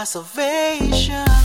my salvation.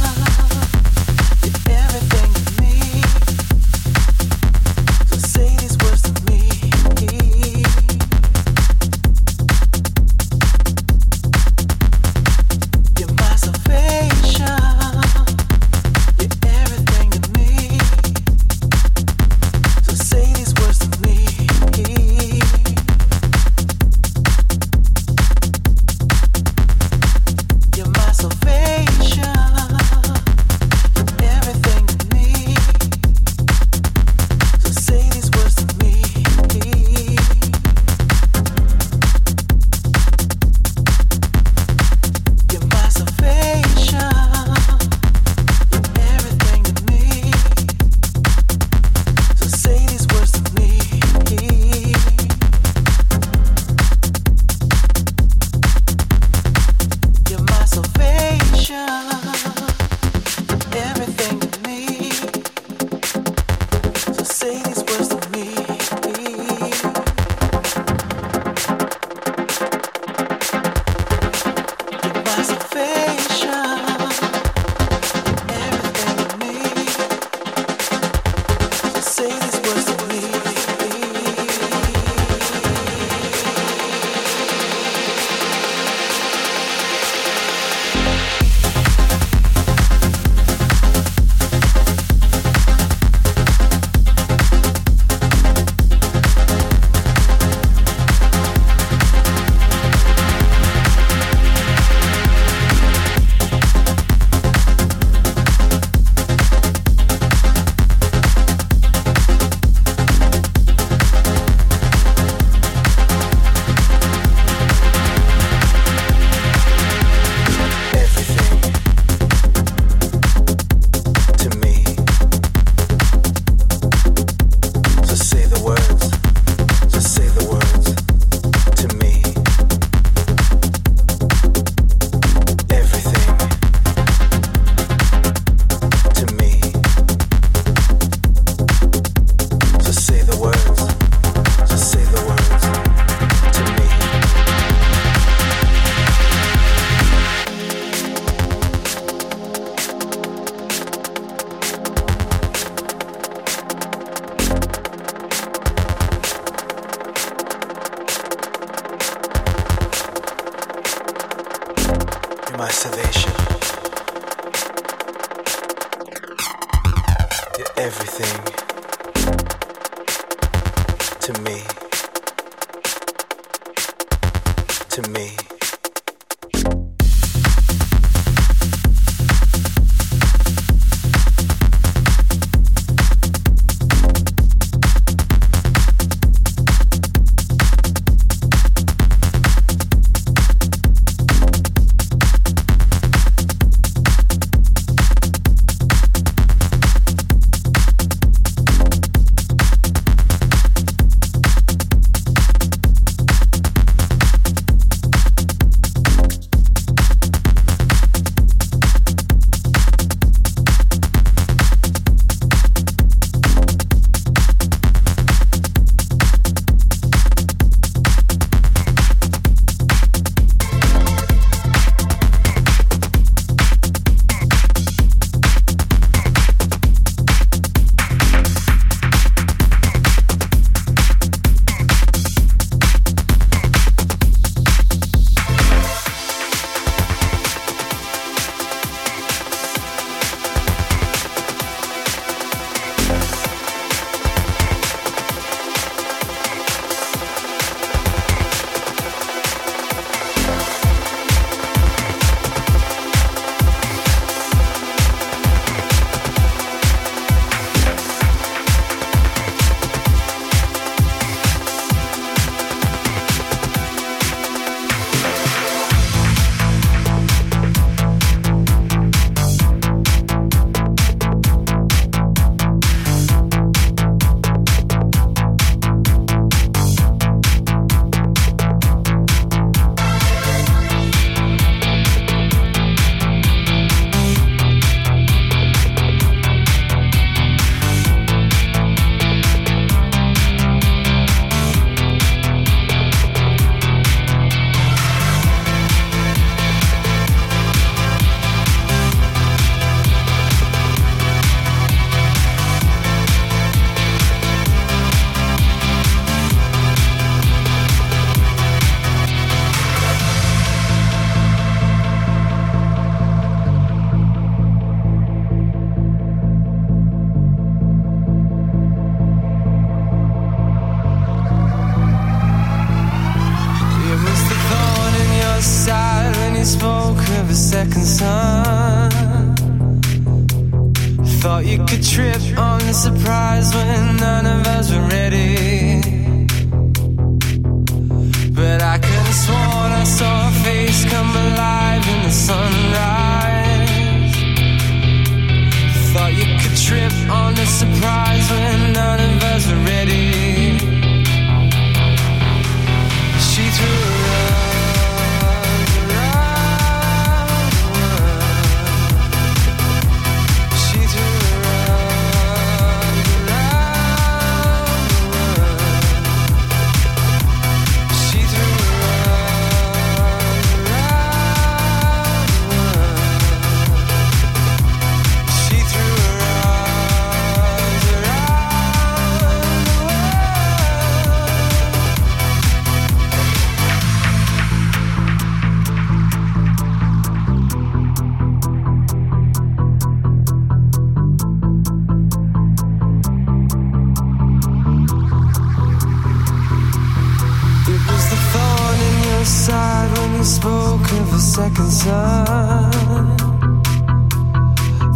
spoken for seconds. I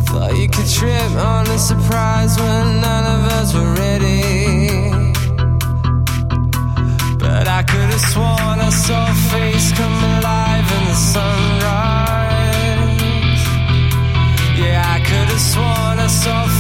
thought you could trip on a surprise when none of us were ready. But I could have sworn I saw a face come alive in the sunrise. Yeah, I could have sworn I saw.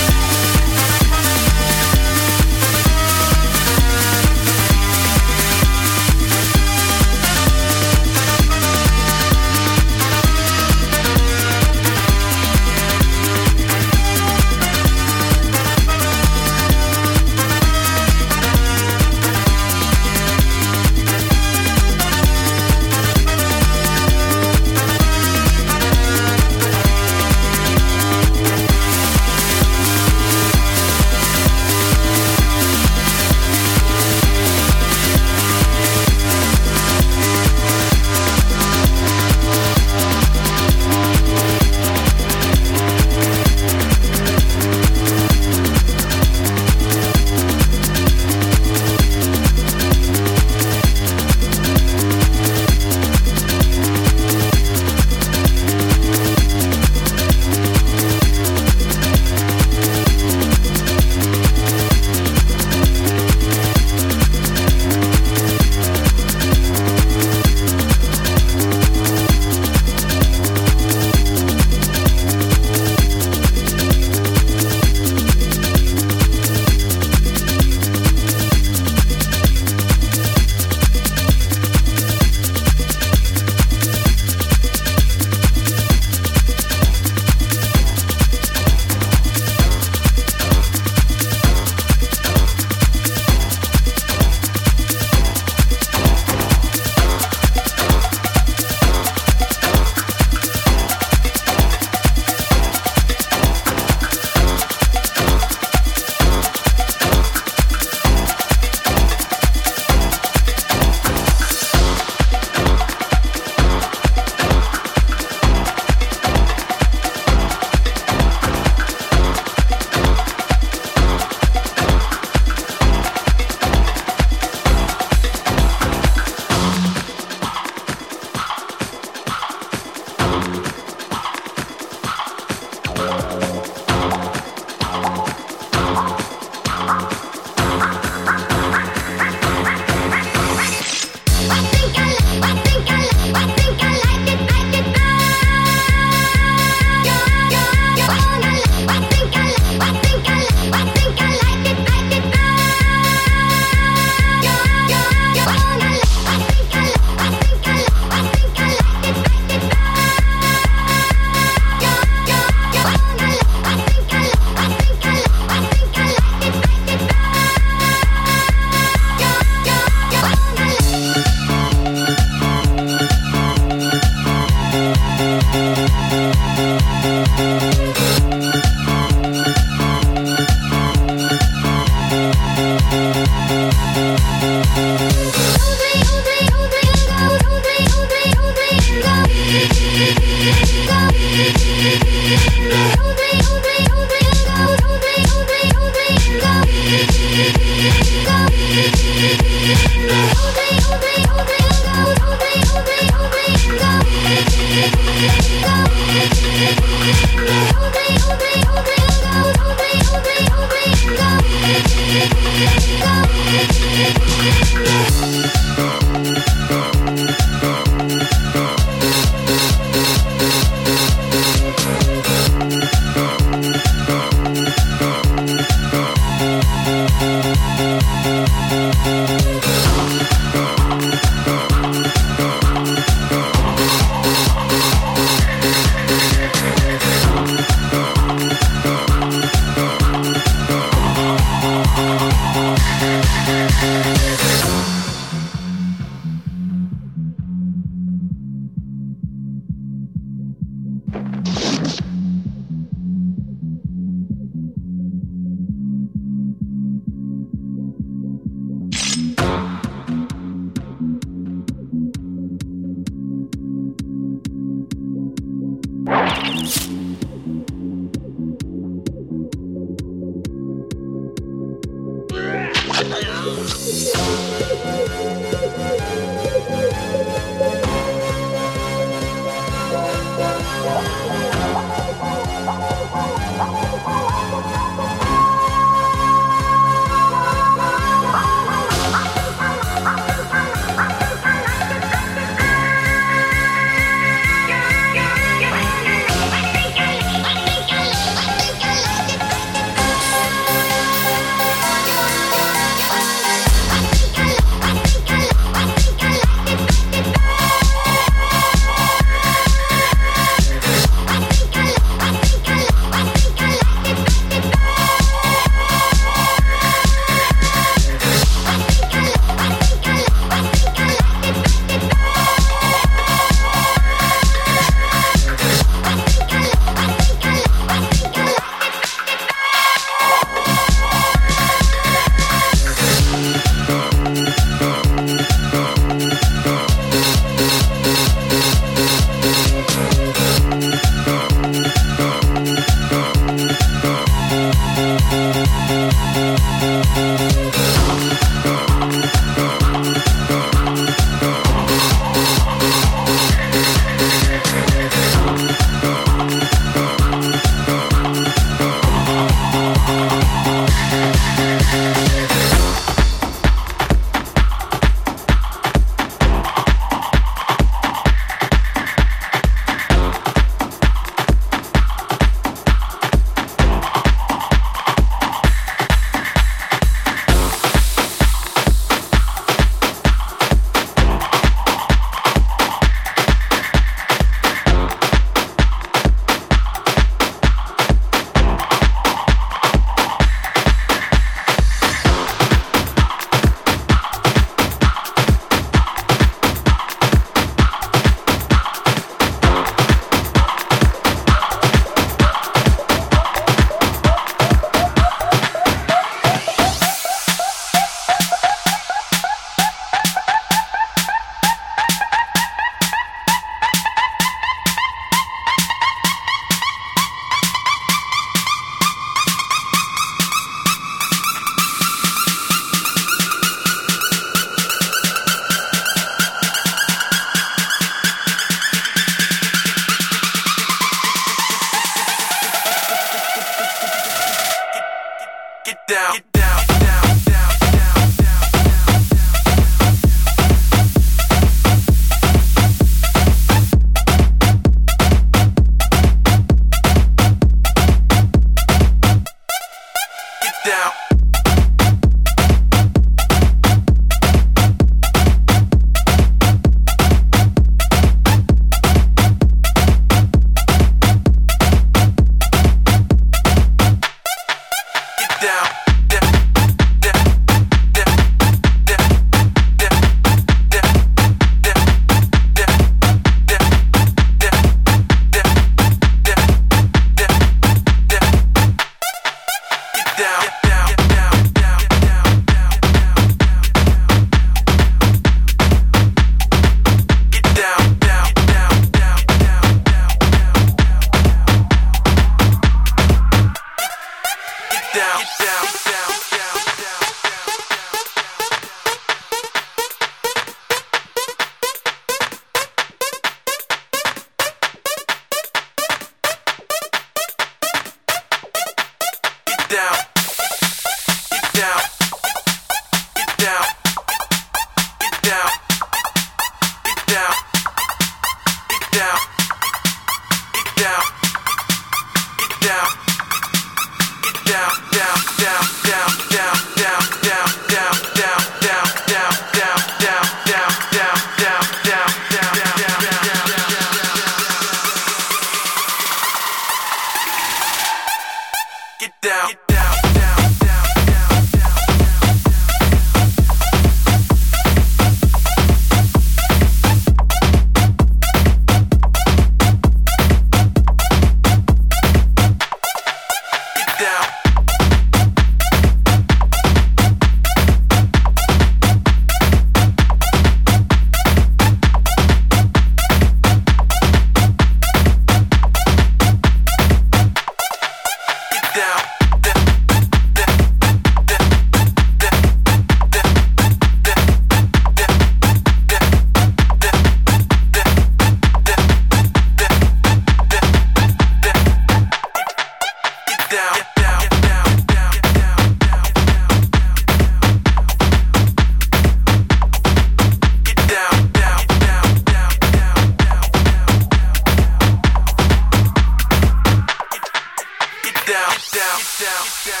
down. Get down.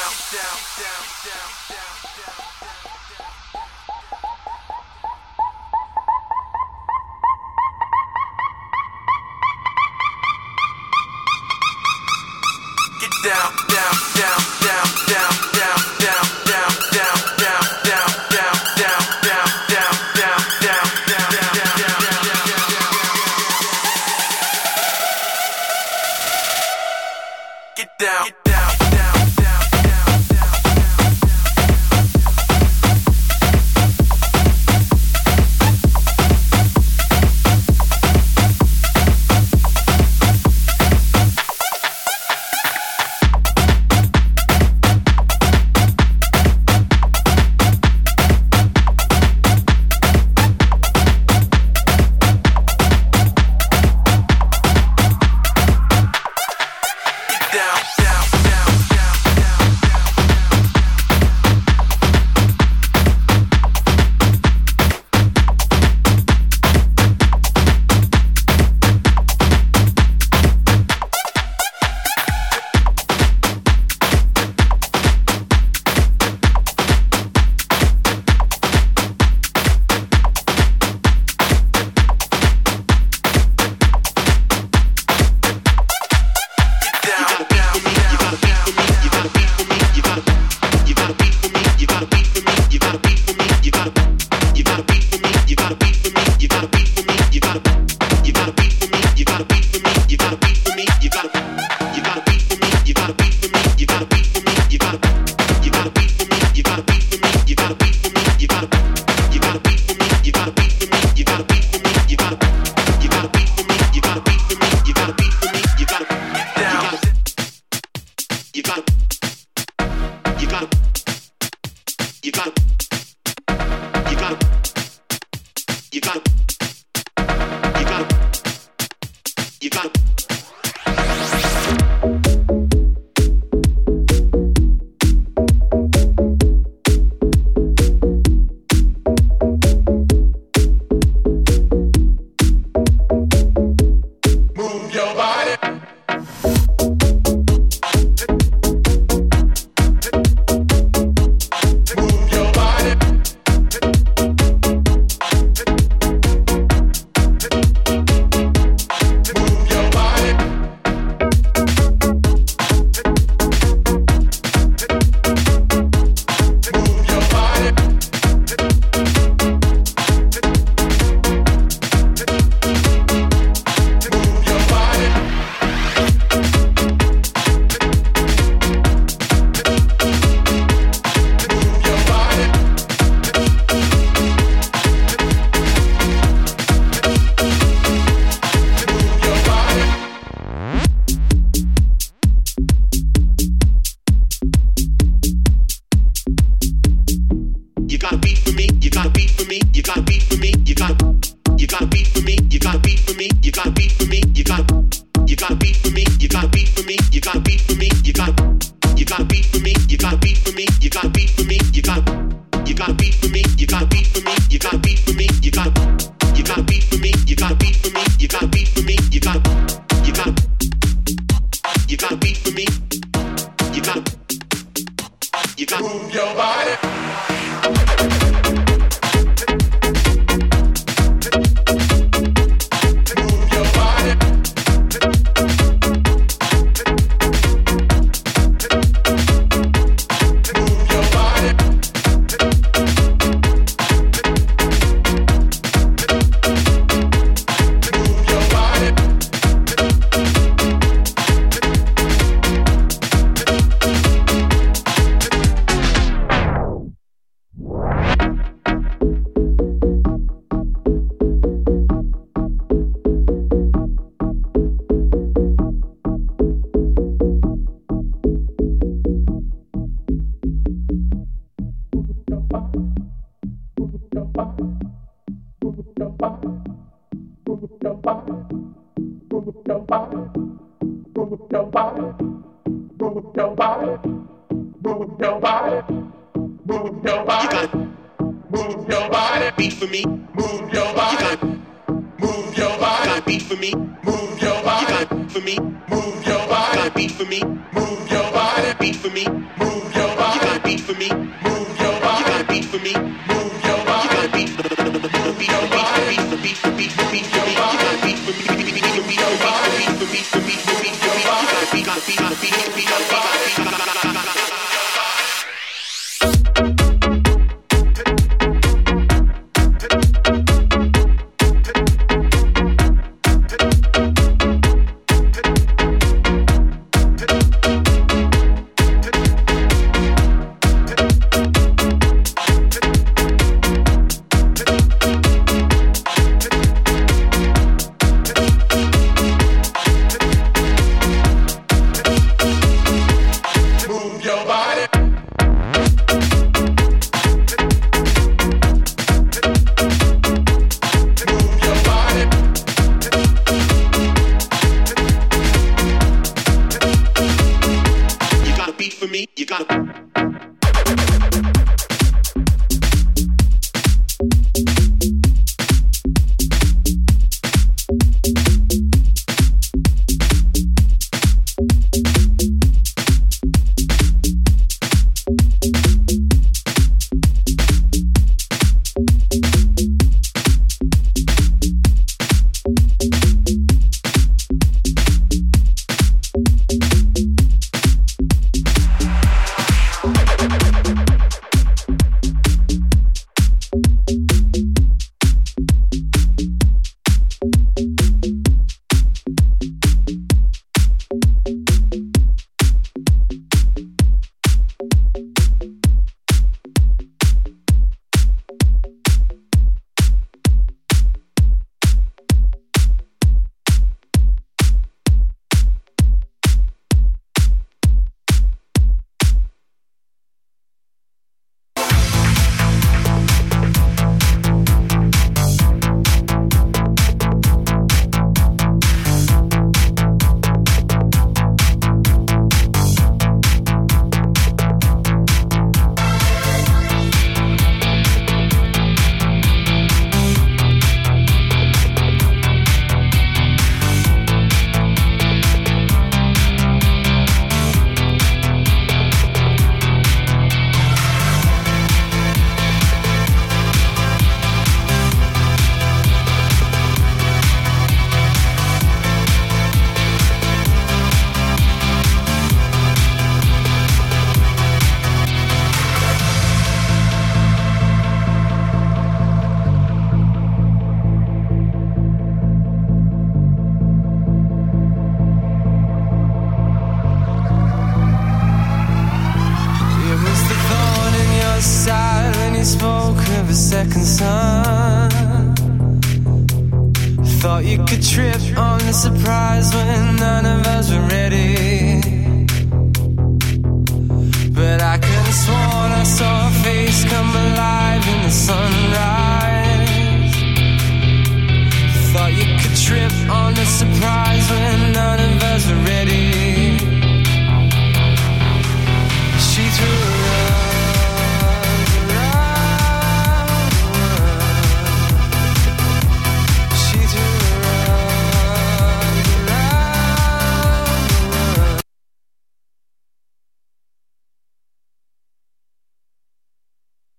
Beat you got you got beat for me, you can't beat for me, you can't beat for me, you got You can't beat